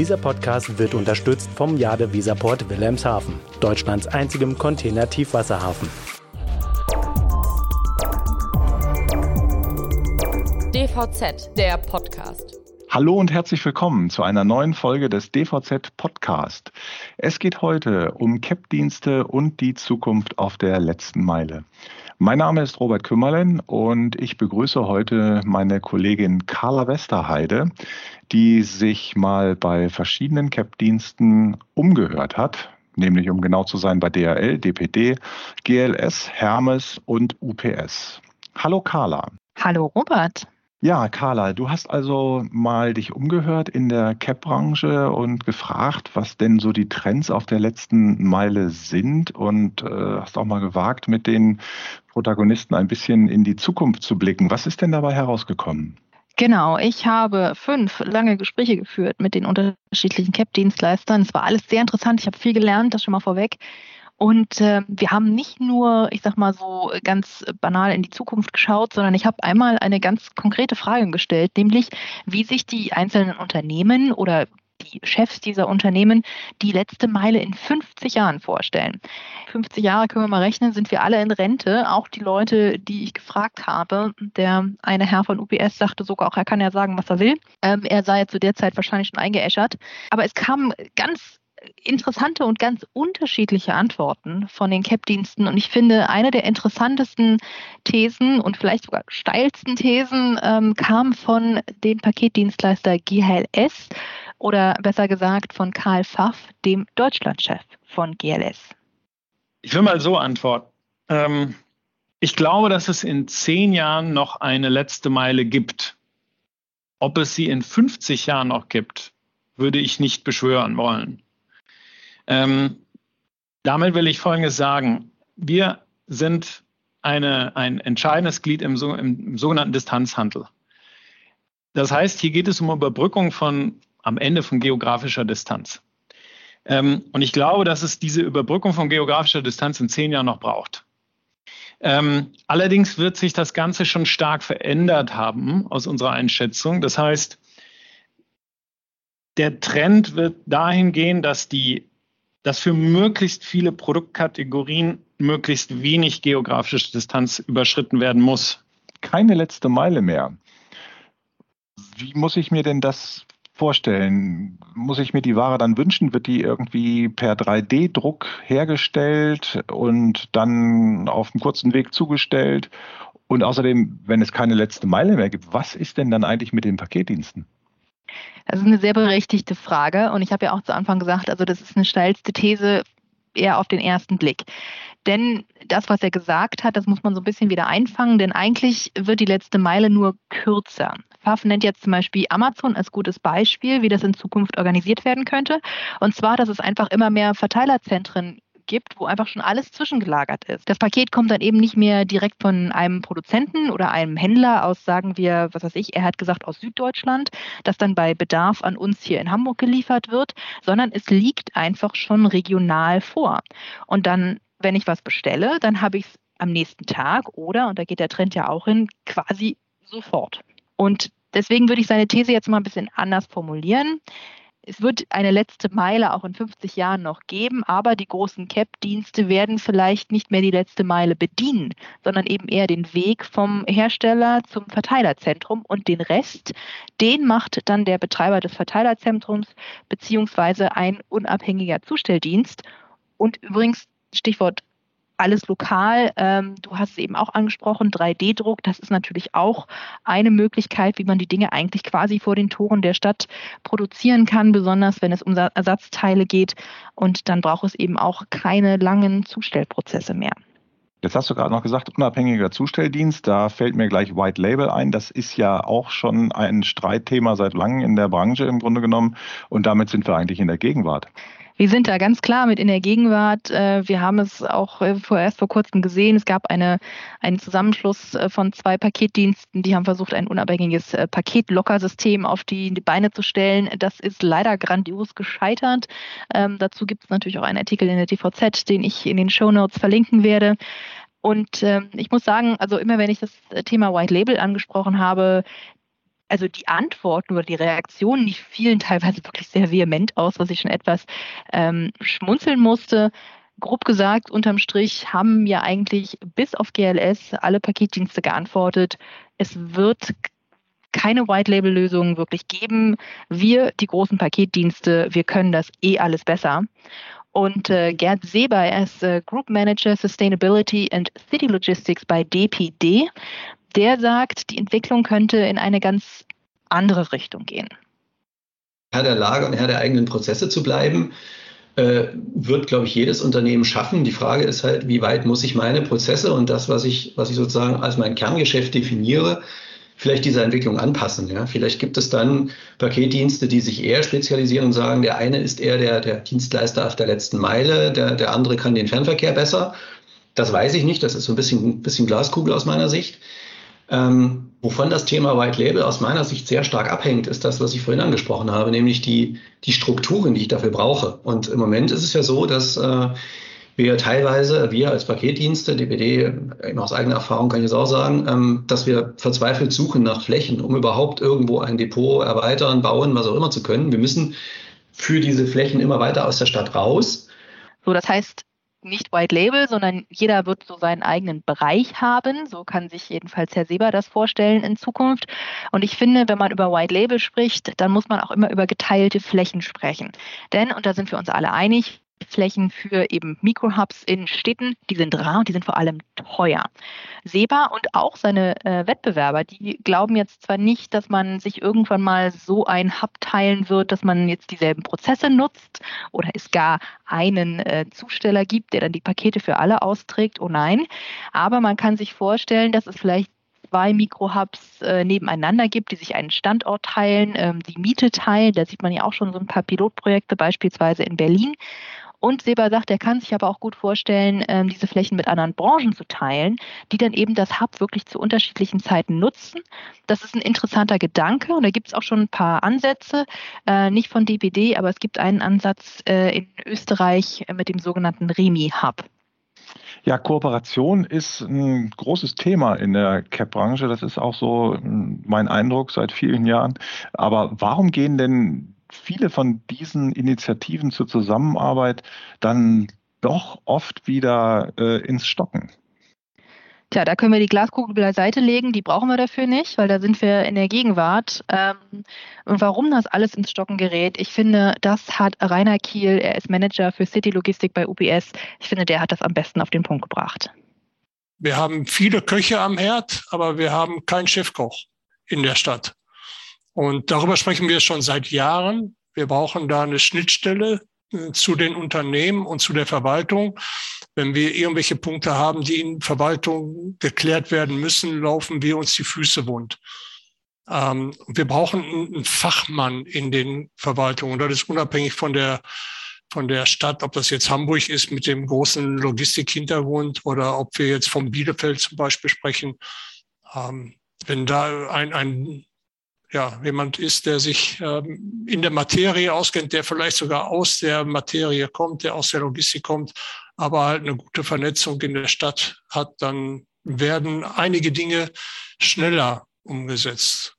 Dieser Podcast wird unterstützt vom Jade Visaport Wilhelmshaven, Deutschlands einzigem Container-Tiefwasserhafen. DVZ, der Podcast. Hallo und herzlich willkommen zu einer neuen Folge des DVZ Podcast. Es geht heute um CAP-Dienste und die Zukunft auf der letzten Meile. Mein Name ist Robert Kümmerlen und ich begrüße heute meine Kollegin Carla Westerheide, die sich mal bei verschiedenen CAP-Diensten umgehört hat, nämlich um genau zu sein bei DRL, DPD, GLS, Hermes und UPS. Hallo Carla. Hallo Robert. Ja, Carla, du hast also mal dich umgehört in der CAP-Branche und gefragt, was denn so die Trends auf der letzten Meile sind und äh, hast auch mal gewagt, mit den Protagonisten ein bisschen in die Zukunft zu blicken. Was ist denn dabei herausgekommen? Genau, ich habe fünf lange Gespräche geführt mit den unterschiedlichen CAP-Dienstleistern. Es war alles sehr interessant. Ich habe viel gelernt, das schon mal vorweg. Und äh, wir haben nicht nur, ich sag mal so ganz banal in die Zukunft geschaut, sondern ich habe einmal eine ganz konkrete Frage gestellt, nämlich wie sich die einzelnen Unternehmen oder die Chefs dieser Unternehmen die letzte Meile in 50 Jahren vorstellen. 50 Jahre können wir mal rechnen, sind wir alle in Rente. Auch die Leute, die ich gefragt habe. Der eine Herr von UPS sagte sogar auch, er kann ja sagen, was er will. Ähm, er sei zu der Zeit wahrscheinlich schon eingeäschert. Aber es kam ganz interessante und ganz unterschiedliche Antworten von den CAP-Diensten. Und ich finde, eine der interessantesten Thesen und vielleicht sogar steilsten Thesen ähm, kam von dem Paketdienstleister GLS oder besser gesagt von Karl Pfaff, dem Deutschlandchef von GLS. Ich will mal so antworten. Ähm, ich glaube, dass es in zehn Jahren noch eine letzte Meile gibt. Ob es sie in 50 Jahren noch gibt, würde ich nicht beschwören wollen. Ähm, damit will ich Folgendes sagen. Wir sind eine, ein entscheidendes Glied im, im, sogenannten Distanzhandel. Das heißt, hier geht es um Überbrückung von am Ende von geografischer Distanz. Ähm, und ich glaube, dass es diese Überbrückung von geografischer Distanz in zehn Jahren noch braucht. Ähm, allerdings wird sich das Ganze schon stark verändert haben aus unserer Einschätzung. Das heißt, der Trend wird dahin gehen, dass die dass für möglichst viele Produktkategorien möglichst wenig geografische Distanz überschritten werden muss. Keine letzte Meile mehr. Wie muss ich mir denn das vorstellen? Muss ich mir die Ware dann wünschen? Wird die irgendwie per 3D-Druck hergestellt und dann auf einem kurzen Weg zugestellt? Und außerdem, wenn es keine letzte Meile mehr gibt, was ist denn dann eigentlich mit den Paketdiensten? Das ist eine sehr berechtigte Frage und ich habe ja auch zu Anfang gesagt, also das ist eine steilste These eher auf den ersten Blick. Denn das, was er gesagt hat, das muss man so ein bisschen wieder einfangen, denn eigentlich wird die letzte Meile nur kürzer. Pfaff nennt jetzt zum Beispiel Amazon als gutes Beispiel, wie das in Zukunft organisiert werden könnte. Und zwar, dass es einfach immer mehr Verteilerzentren gibt, wo einfach schon alles zwischengelagert ist. Das Paket kommt dann eben nicht mehr direkt von einem Produzenten oder einem Händler aus, sagen wir, was weiß ich, er hat gesagt aus Süddeutschland, das dann bei Bedarf an uns hier in Hamburg geliefert wird, sondern es liegt einfach schon regional vor. Und dann, wenn ich was bestelle, dann habe ich es am nächsten Tag oder, und da geht der Trend ja auch hin, quasi sofort. Und deswegen würde ich seine These jetzt mal ein bisschen anders formulieren es wird eine letzte Meile auch in 50 Jahren noch geben, aber die großen CAP-Dienste werden vielleicht nicht mehr die letzte Meile bedienen, sondern eben eher den Weg vom Hersteller zum Verteilerzentrum und den Rest, den macht dann der Betreiber des Verteilerzentrums beziehungsweise ein unabhängiger Zustelldienst. Und übrigens, Stichwort alles lokal. Ähm, du hast es eben auch angesprochen, 3D-Druck, das ist natürlich auch eine Möglichkeit, wie man die Dinge eigentlich quasi vor den Toren der Stadt produzieren kann, besonders wenn es um Ersatzteile geht. Und dann braucht es eben auch keine langen Zustellprozesse mehr. Jetzt hast du gerade noch gesagt, unabhängiger Zustelldienst. Da fällt mir gleich White Label ein. Das ist ja auch schon ein Streitthema seit langem in der Branche im Grunde genommen. Und damit sind wir eigentlich in der Gegenwart. Wir sind da ganz klar mit in der Gegenwart. Äh, wir haben es auch äh, vorerst vor kurzem gesehen. Es gab eine, einen Zusammenschluss äh, von zwei Paketdiensten, die haben versucht, ein unabhängiges Paketlockersystem auf die, Beine zu stellen. Das ist leider grandios gescheitert. Ähm, dazu gibt es natürlich auch einen Artikel in der DVZ, den ich in den Show Notes verlinken werde. Und äh, ich muss sagen, also immer wenn ich das Thema White Label angesprochen habe, also die Antworten oder die Reaktionen, die fielen teilweise wirklich sehr vehement aus, was ich schon etwas ähm, schmunzeln musste. Grob gesagt, unterm Strich haben ja eigentlich bis auf GLS alle Paketdienste geantwortet. Es wird keine White-Label-Lösungen wirklich geben. Wir, die großen Paketdienste, wir können das eh alles besser. Und äh, Gerd Seber, er ist äh, Group Manager Sustainability and City Logistics bei DPD. Der sagt, die Entwicklung könnte in eine ganz andere Richtung gehen. Herr der Lage und Herr der eigenen Prozesse zu bleiben, äh, wird, glaube ich, jedes Unternehmen schaffen. Die Frage ist halt, wie weit muss ich meine Prozesse und das, was ich, was ich sozusagen als mein Kerngeschäft definiere, vielleicht dieser Entwicklung anpassen. Ja? Vielleicht gibt es dann Paketdienste, die sich eher spezialisieren und sagen, der eine ist eher der, der Dienstleister auf der letzten Meile, der, der andere kann den Fernverkehr besser. Das weiß ich nicht, das ist so ein bisschen, ein bisschen Glaskugel aus meiner Sicht. Ähm, wovon das Thema White Label aus meiner Sicht sehr stark abhängt, ist das, was ich vorhin angesprochen habe, nämlich die, die Strukturen, die ich dafür brauche. Und im Moment ist es ja so, dass äh, wir teilweise, wir als Paketdienste, DPD, aus eigener Erfahrung kann ich es auch sagen, ähm, dass wir verzweifelt suchen nach Flächen, um überhaupt irgendwo ein Depot erweitern, bauen, was auch immer zu können. Wir müssen für diese Flächen immer weiter aus der Stadt raus. So, das heißt, nicht White Label, sondern jeder wird so seinen eigenen Bereich haben. So kann sich jedenfalls Herr Seber das vorstellen in Zukunft. Und ich finde, wenn man über White Label spricht, dann muss man auch immer über geteilte Flächen sprechen. Denn, und da sind wir uns alle einig, Flächen für eben Mikrohubs in Städten, die sind rar und die sind vor allem teuer. Seba und auch seine äh, Wettbewerber, die glauben jetzt zwar nicht, dass man sich irgendwann mal so ein Hub teilen wird, dass man jetzt dieselben Prozesse nutzt oder es gar einen äh, Zusteller gibt, der dann die Pakete für alle austrägt. Oh nein. Aber man kann sich vorstellen, dass es vielleicht zwei Mikrohubs äh, nebeneinander gibt, die sich einen Standort teilen, ähm, die Miete teilen. Da sieht man ja auch schon so ein paar Pilotprojekte, beispielsweise in Berlin. Und Seba sagt, er kann sich aber auch gut vorstellen, ähm, diese Flächen mit anderen Branchen zu teilen, die dann eben das Hub wirklich zu unterschiedlichen Zeiten nutzen. Das ist ein interessanter Gedanke und da gibt es auch schon ein paar Ansätze, äh, nicht von DPD, aber es gibt einen Ansatz äh, in Österreich mit dem sogenannten Remi-Hub. Ja, Kooperation ist ein großes Thema in der CAP-Branche. Das ist auch so mein Eindruck seit vielen Jahren. Aber warum gehen denn viele von diesen Initiativen zur Zusammenarbeit dann doch oft wieder äh, ins Stocken. Tja, da können wir die Glaskugel beiseite legen, die brauchen wir dafür nicht, weil da sind wir in der Gegenwart. Ähm, und warum das alles ins Stocken gerät, ich finde, das hat Rainer Kiel, er ist Manager für City Logistik bei UPS, ich finde, der hat das am besten auf den Punkt gebracht. Wir haben viele Köche am Herd, aber wir haben keinen Chefkoch in der Stadt. Und darüber sprechen wir schon seit Jahren. Wir brauchen da eine Schnittstelle äh, zu den Unternehmen und zu der Verwaltung. Wenn wir irgendwelche Punkte haben, die in Verwaltung geklärt werden müssen, laufen wir uns die Füße wund. Ähm, wir brauchen einen Fachmann in den Verwaltungen. Und das ist unabhängig von der, von der Stadt, ob das jetzt Hamburg ist mit dem großen Logistikhintergrund oder ob wir jetzt vom Bielefeld zum Beispiel sprechen. Ähm, wenn da ein, ein ja, jemand ist, der sich ähm, in der Materie auskennt, der vielleicht sogar aus der Materie kommt, der aus der Logistik kommt, aber halt eine gute Vernetzung in der Stadt hat, dann werden einige Dinge schneller umgesetzt.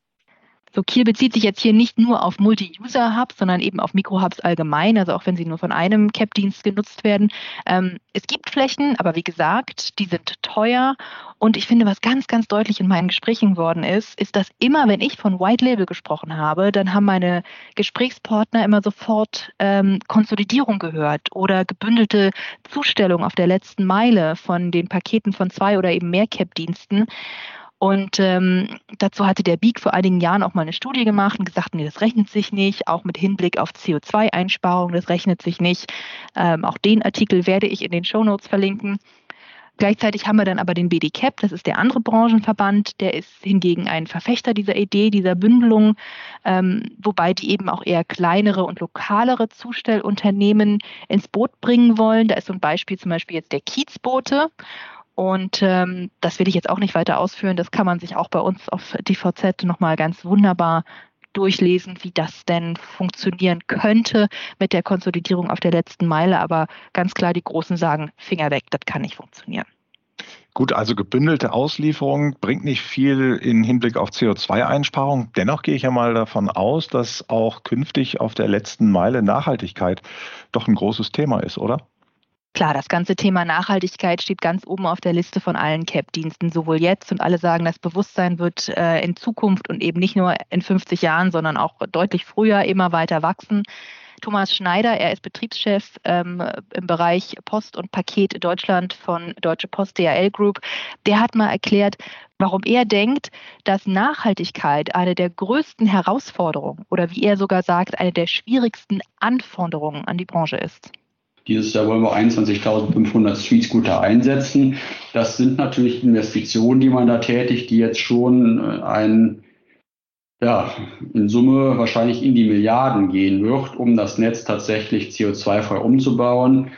So, Kiel bezieht sich jetzt hier nicht nur auf Multi-User-Hubs, sondern eben auf Mikro-Hubs allgemein, also auch wenn sie nur von einem CAP-Dienst genutzt werden. Ähm, es gibt Flächen, aber wie gesagt, die sind teuer. Und ich finde, was ganz, ganz deutlich in meinen Gesprächen geworden ist, ist, dass immer, wenn ich von White Label gesprochen habe, dann haben meine Gesprächspartner immer sofort ähm, Konsolidierung gehört oder gebündelte Zustellung auf der letzten Meile von den Paketen von zwei oder eben mehr CAP-Diensten. Und ähm, dazu hatte der BIG vor einigen Jahren auch mal eine Studie gemacht und gesagt, nee, das rechnet sich nicht, auch mit Hinblick auf CO2-Einsparungen, das rechnet sich nicht. Ähm, auch den Artikel werde ich in den Show Notes verlinken. Gleichzeitig haben wir dann aber den BDCAP, das ist der andere Branchenverband, der ist hingegen ein Verfechter dieser Idee, dieser Bündelung, ähm, wobei die eben auch eher kleinere und lokalere Zustellunternehmen ins Boot bringen wollen. Da ist so ein Beispiel zum Beispiel jetzt der Kiezbote. Und ähm, das will ich jetzt auch nicht weiter ausführen. Das kann man sich auch bei uns auf DVZ nochmal ganz wunderbar durchlesen, wie das denn funktionieren könnte mit der Konsolidierung auf der letzten Meile. Aber ganz klar, die Großen sagen, Finger weg, das kann nicht funktionieren. Gut, also gebündelte Auslieferung bringt nicht viel in Hinblick auf CO2-Einsparung. Dennoch gehe ich ja mal davon aus, dass auch künftig auf der letzten Meile Nachhaltigkeit doch ein großes Thema ist, oder? Klar, das ganze Thema Nachhaltigkeit steht ganz oben auf der Liste von allen CAP-Diensten, sowohl jetzt und alle sagen, das Bewusstsein wird äh, in Zukunft und eben nicht nur in 50 Jahren, sondern auch deutlich früher immer weiter wachsen. Thomas Schneider, er ist Betriebschef ähm, im Bereich Post und Paket Deutschland von Deutsche Post DHL Group. Der hat mal erklärt, warum er denkt, dass Nachhaltigkeit eine der größten Herausforderungen oder wie er sogar sagt, eine der schwierigsten Anforderungen an die Branche ist. Dieses Jahr wollen wir 21.500 Street Scooter einsetzen. Das sind natürlich Investitionen, die man da tätigt, die jetzt schon äh, ein ja, in Summe wahrscheinlich in die Milliarden gehen wird, um das Netz tatsächlich CO2-frei umzubauen.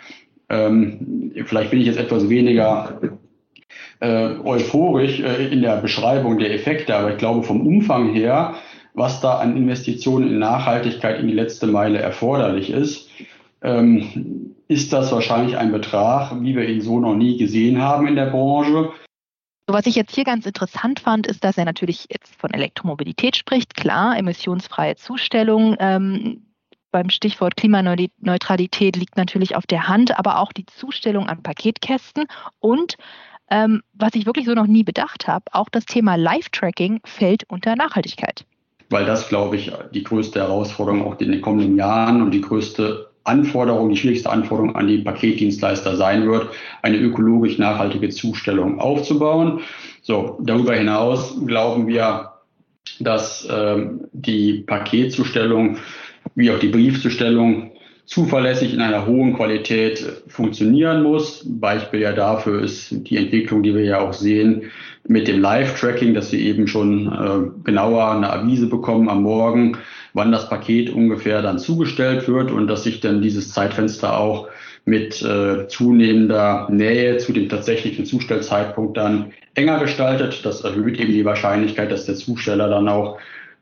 Ähm, vielleicht bin ich jetzt etwas weniger äh, euphorisch äh, in der Beschreibung der Effekte, aber ich glaube vom Umfang her, was da an Investitionen in Nachhaltigkeit in die letzte Meile erforderlich ist, ähm, ist das wahrscheinlich ein Betrag, wie wir ihn so noch nie gesehen haben in der Branche. Was ich jetzt hier ganz interessant fand, ist, dass er natürlich jetzt von Elektromobilität spricht. Klar, emissionsfreie Zustellung. Ähm, beim Stichwort Klimaneutralität liegt natürlich auf der Hand, aber auch die Zustellung an Paketkästen und ähm, was ich wirklich so noch nie bedacht habe, auch das Thema Live-Tracking fällt unter Nachhaltigkeit. Weil das, glaube ich, die größte Herausforderung auch in den kommenden Jahren und die größte Anforderung, die schwierigste Anforderung an die Paketdienstleister sein wird, eine ökologisch nachhaltige Zustellung aufzubauen. So, darüber hinaus glauben wir, dass ähm, die Paketzustellung wie auch die Briefzustellung zuverlässig in einer hohen Qualität funktionieren muss. Beispiel ja dafür ist die Entwicklung, die wir ja auch sehen mit dem Live-Tracking, dass wir eben schon äh, genauer eine Avise bekommen am Morgen, wann das Paket ungefähr dann zugestellt wird und dass sich dann dieses Zeitfenster auch mit äh, zunehmender Nähe zu dem tatsächlichen Zustellzeitpunkt dann enger gestaltet. Das erhöht eben die Wahrscheinlichkeit, dass der Zusteller dann auch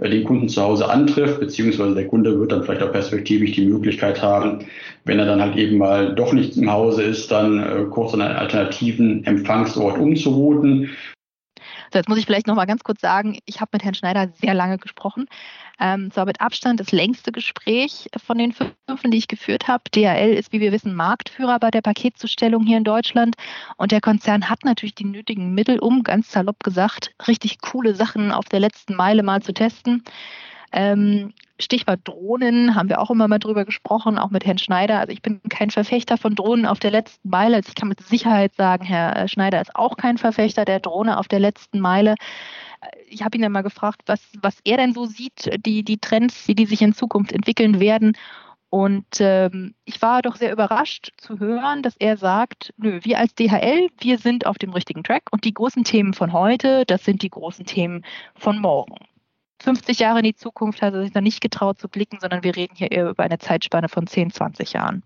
den Kunden zu Hause antrifft, beziehungsweise der Kunde wird dann vielleicht auch perspektivisch die Möglichkeit haben, wenn er dann halt eben mal doch nicht im Hause ist, dann äh, kurz an einen alternativen Empfangsort umzurouten. So, jetzt muss ich vielleicht noch mal ganz kurz sagen, ich habe mit Herrn Schneider sehr lange gesprochen. Ähm, zwar mit Abstand das längste Gespräch von den fünf, die ich geführt habe. DHL ist, wie wir wissen, Marktführer bei der Paketzustellung hier in Deutschland. Und der Konzern hat natürlich die nötigen Mittel, um, ganz salopp gesagt, richtig coole Sachen auf der letzten Meile mal zu testen. Ähm, Stichwort Drohnen haben wir auch immer mal drüber gesprochen, auch mit Herrn Schneider. Also ich bin kein Verfechter von Drohnen auf der letzten Meile. Also ich kann mit Sicherheit sagen, Herr äh, Schneider ist auch kein Verfechter der Drohne auf der letzten Meile. Äh, ich habe ihn dann mal gefragt, was, was er denn so sieht, die, die Trends, wie die sich in Zukunft entwickeln werden. Und ähm, ich war doch sehr überrascht zu hören, dass er sagt, nö, wir als DHL, wir sind auf dem richtigen Track und die großen Themen von heute, das sind die großen Themen von morgen. 50 Jahre in die Zukunft hat er sich noch nicht getraut zu blicken, sondern wir reden hier eher über eine Zeitspanne von 10, 20 Jahren.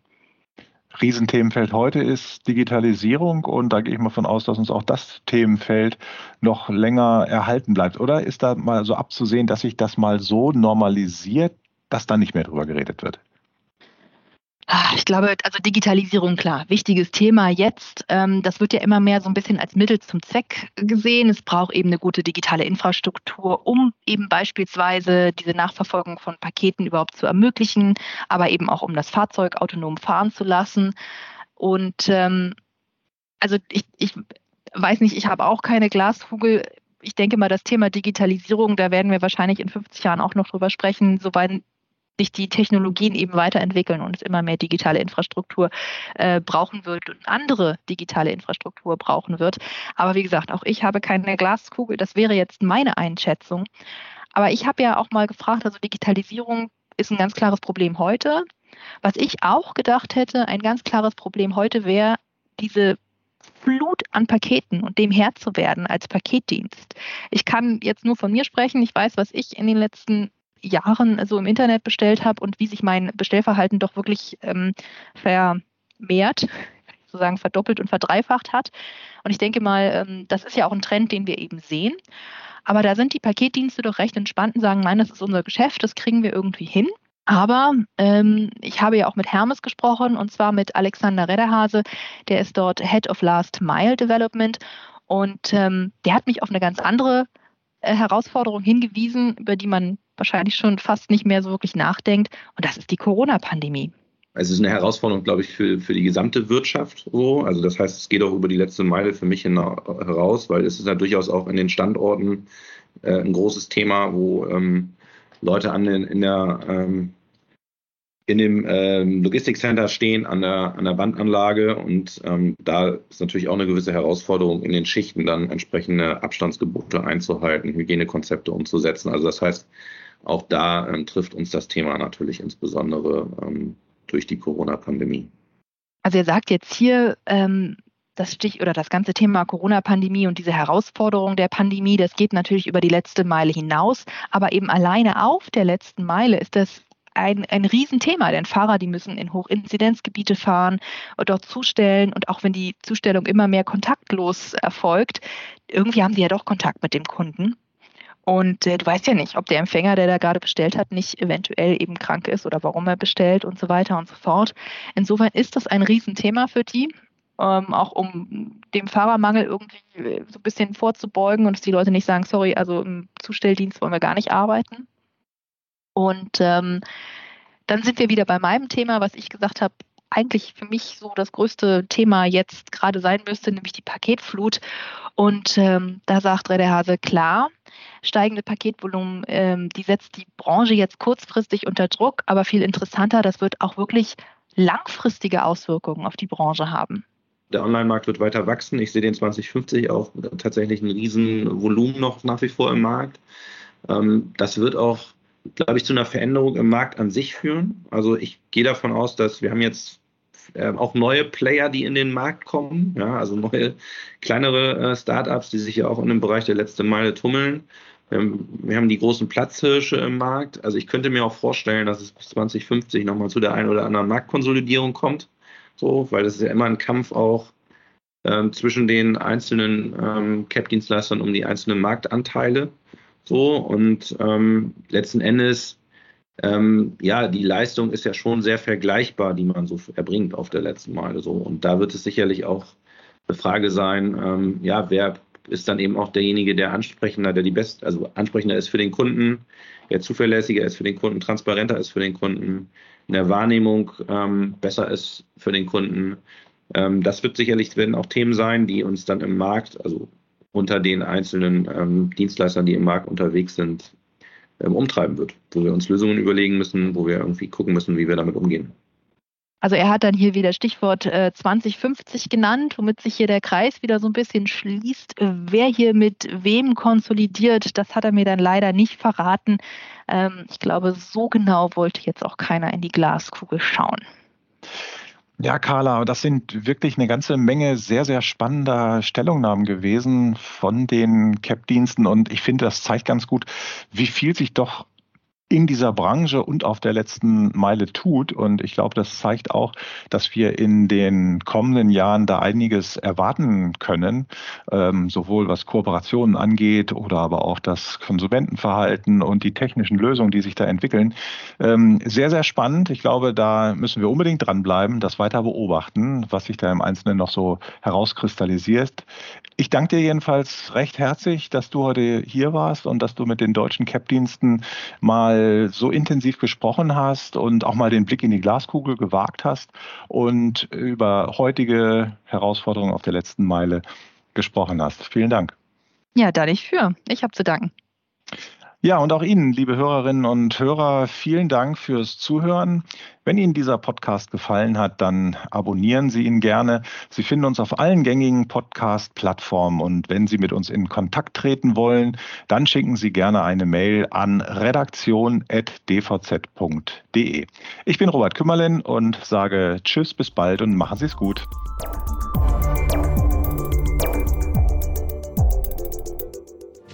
Riesenthemenfeld heute ist Digitalisierung und da gehe ich mal von aus, dass uns auch das Themenfeld noch länger erhalten bleibt. Oder ist da mal so abzusehen, dass sich das mal so normalisiert, dass da nicht mehr drüber geredet wird? Ah, ich glaube, also Digitalisierung, klar, wichtiges Thema jetzt. Ähm, das wird ja immer mehr so ein bisschen als Mittel zum Zweck gesehen. Es braucht eben eine gute digitale Infrastruktur, um eben beispielsweise diese Nachverfolgung von Paketen überhaupt zu ermöglichen, aber eben auch um das Fahrzeug autonom fahren zu lassen. Und ähm, also ich, ich weiß nicht, ich habe auch keine Glaskugel ich denke mal, das Thema Digitalisierung, da werden wir wahrscheinlich in 50 Jahren auch noch drüber sprechen, soweit sich die Technologien eben weiterentwickeln und es immer mehr digitale Infrastruktur äh, brauchen wird und andere digitale Infrastruktur brauchen wird. Aber wie gesagt, auch ich habe keine Glaskugel. Das wäre jetzt meine Einschätzung. Aber ich habe ja auch mal gefragt, also Digitalisierung ist ein ganz klares Problem heute. Was ich auch gedacht hätte, ein ganz klares Problem heute wäre diese Flut an Paketen und dem Herr zu werden als Paketdienst. Ich kann jetzt nur von mir sprechen. Ich weiß, was ich in den letzten Jahren so im Internet bestellt habe und wie sich mein Bestellverhalten doch wirklich ähm, vermehrt, sozusagen verdoppelt und verdreifacht hat. Und ich denke mal, ähm, das ist ja auch ein Trend, den wir eben sehen. Aber da sind die Paketdienste doch recht entspannt und sagen, nein, das ist unser Geschäft, das kriegen wir irgendwie hin. Aber ähm, ich habe ja auch mit Hermes gesprochen und zwar mit Alexander Redderhase, der ist dort Head of Last Mile Development Und ähm, der hat mich auf eine ganz andere äh, Herausforderung hingewiesen, über die man wahrscheinlich schon fast nicht mehr so wirklich nachdenkt. Und das ist die Corona-Pandemie. Also es ist eine Herausforderung, glaube ich, für, für die gesamte Wirtschaft so. Also das heißt, es geht auch über die letzte Meile für mich heraus, weil es ist ja durchaus auch in den Standorten äh, ein großes Thema, wo ähm, Leute an den, in der ähm, in dem ähm, Logistikcenter stehen an der, an der Bandanlage und ähm, da ist natürlich auch eine gewisse Herausforderung in den Schichten dann entsprechende Abstandsgebote einzuhalten, Hygienekonzepte umzusetzen. Also das heißt, auch da ähm, trifft uns das Thema natürlich insbesondere ähm, durch die Corona-Pandemie. Also er sagt jetzt hier, ähm, das Stich oder das ganze Thema Corona-Pandemie und diese Herausforderung der Pandemie, das geht natürlich über die letzte Meile hinaus, aber eben alleine auf der letzten Meile ist das ein, ein Riesenthema, denn Fahrer, die müssen in Hochinzidenzgebiete fahren und dort zustellen. Und auch wenn die Zustellung immer mehr kontaktlos erfolgt, irgendwie haben sie ja doch Kontakt mit dem Kunden. Und äh, du weißt ja nicht, ob der Empfänger, der da gerade bestellt hat, nicht eventuell eben krank ist oder warum er bestellt und so weiter und so fort. Insofern ist das ein Riesenthema für die, ähm, auch um dem Fahrermangel irgendwie äh, so ein bisschen vorzubeugen und dass die Leute nicht sagen, sorry, also im Zustelldienst wollen wir gar nicht arbeiten. Und ähm, dann sind wir wieder bei meinem Thema, was ich gesagt habe, eigentlich für mich so das größte Thema jetzt gerade sein müsste, nämlich die Paketflut. Und ähm, da sagt Rede Hase klar, steigende Paketvolumen, ähm, die setzt die Branche jetzt kurzfristig unter Druck, aber viel interessanter, das wird auch wirklich langfristige Auswirkungen auf die Branche haben. Der Online-Markt wird weiter wachsen. Ich sehe den 2050 auch tatsächlich ein Riesenvolumen noch nach wie vor im Markt. Ähm, das wird auch glaube ich, zu einer Veränderung im Markt an sich führen. Also ich gehe davon aus, dass wir haben jetzt äh, auch neue Player, die in den Markt kommen, ja, also neue kleinere äh, Startups, die sich ja auch in dem Bereich der letzten Meile tummeln. Wir haben, die großen Platzhirsche im Markt. Also ich könnte mir auch vorstellen, dass es bis 2050 nochmal zu der einen oder anderen Marktkonsolidierung kommt. So, weil das ist ja immer ein Kampf auch ähm, zwischen den einzelnen ähm, Cap-Dienstleistern um die einzelnen Marktanteile. So und ähm, letzten Endes, ähm, ja, die Leistung ist ja schon sehr vergleichbar, die man so erbringt auf der letzten Meile. So und da wird es sicherlich auch eine Frage sein, ähm, ja, wer ist dann eben auch derjenige, der ansprechender, der die best, also ansprechender ist für den Kunden, der zuverlässiger ist für den Kunden, transparenter ist für den Kunden, in der Wahrnehmung ähm, besser ist für den Kunden. Ähm, das wird sicherlich werden auch Themen sein, die uns dann im Markt, also unter den einzelnen ähm, Dienstleistern, die im Markt unterwegs sind, ähm, umtreiben wird, wo wir uns Lösungen überlegen müssen, wo wir irgendwie gucken müssen, wie wir damit umgehen. Also er hat dann hier wieder Stichwort äh, 2050 genannt, womit sich hier der Kreis wieder so ein bisschen schließt. Äh, wer hier mit wem konsolidiert, das hat er mir dann leider nicht verraten. Ähm, ich glaube, so genau wollte jetzt auch keiner in die Glaskugel schauen. Ja, Carla, das sind wirklich eine ganze Menge sehr, sehr spannender Stellungnahmen gewesen von den CAP-Diensten. Und ich finde, das zeigt ganz gut, wie viel sich doch in dieser Branche und auf der letzten Meile tut. Und ich glaube, das zeigt auch, dass wir in den kommenden Jahren da einiges erwarten können, ähm, sowohl was Kooperationen angeht oder aber auch das Konsumentenverhalten und die technischen Lösungen, die sich da entwickeln. Ähm, sehr, sehr spannend. Ich glaube, da müssen wir unbedingt dranbleiben, das weiter beobachten, was sich da im Einzelnen noch so herauskristallisiert. Ich danke dir jedenfalls recht herzlich, dass du heute hier warst und dass du mit den deutschen CAP-Diensten mal mal so intensiv gesprochen hast und auch mal den Blick in die Glaskugel gewagt hast und über heutige Herausforderungen auf der letzten Meile gesprochen hast. Vielen Dank. Ja, da nicht für. Ich habe zu danken. Ja, und auch Ihnen, liebe Hörerinnen und Hörer, vielen Dank fürs Zuhören. Wenn Ihnen dieser Podcast gefallen hat, dann abonnieren Sie ihn gerne. Sie finden uns auf allen gängigen Podcast-Plattformen und wenn Sie mit uns in Kontakt treten wollen, dann schicken Sie gerne eine Mail an redaktion.dvz.de. Ich bin Robert Kümmerlin und sage Tschüss, bis bald und machen Sie es gut.